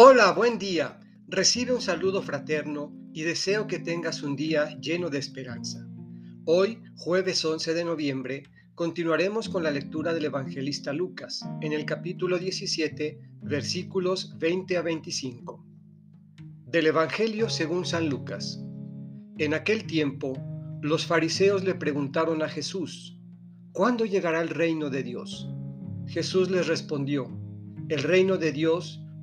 Hola, buen día. Recibe un saludo fraterno y deseo que tengas un día lleno de esperanza. Hoy, jueves 11 de noviembre, continuaremos con la lectura del evangelista Lucas en el capítulo 17, versículos 20 a 25. Del Evangelio según San Lucas. En aquel tiempo, los fariseos le preguntaron a Jesús, ¿cuándo llegará el reino de Dios? Jesús les respondió, el reino de Dios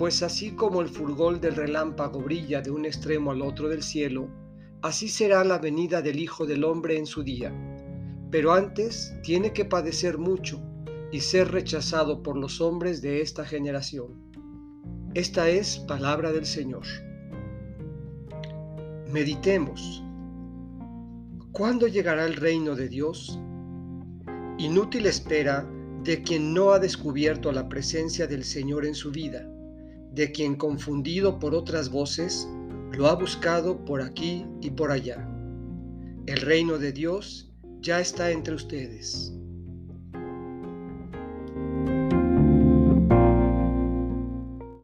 pues así como el furgol del relámpago brilla de un extremo al otro del cielo, así será la venida del Hijo del Hombre en su día. Pero antes tiene que padecer mucho y ser rechazado por los hombres de esta generación. Esta es palabra del Señor. Meditemos. ¿Cuándo llegará el reino de Dios? Inútil espera de quien no ha descubierto la presencia del Señor en su vida de quien confundido por otras voces, lo ha buscado por aquí y por allá. El reino de Dios ya está entre ustedes.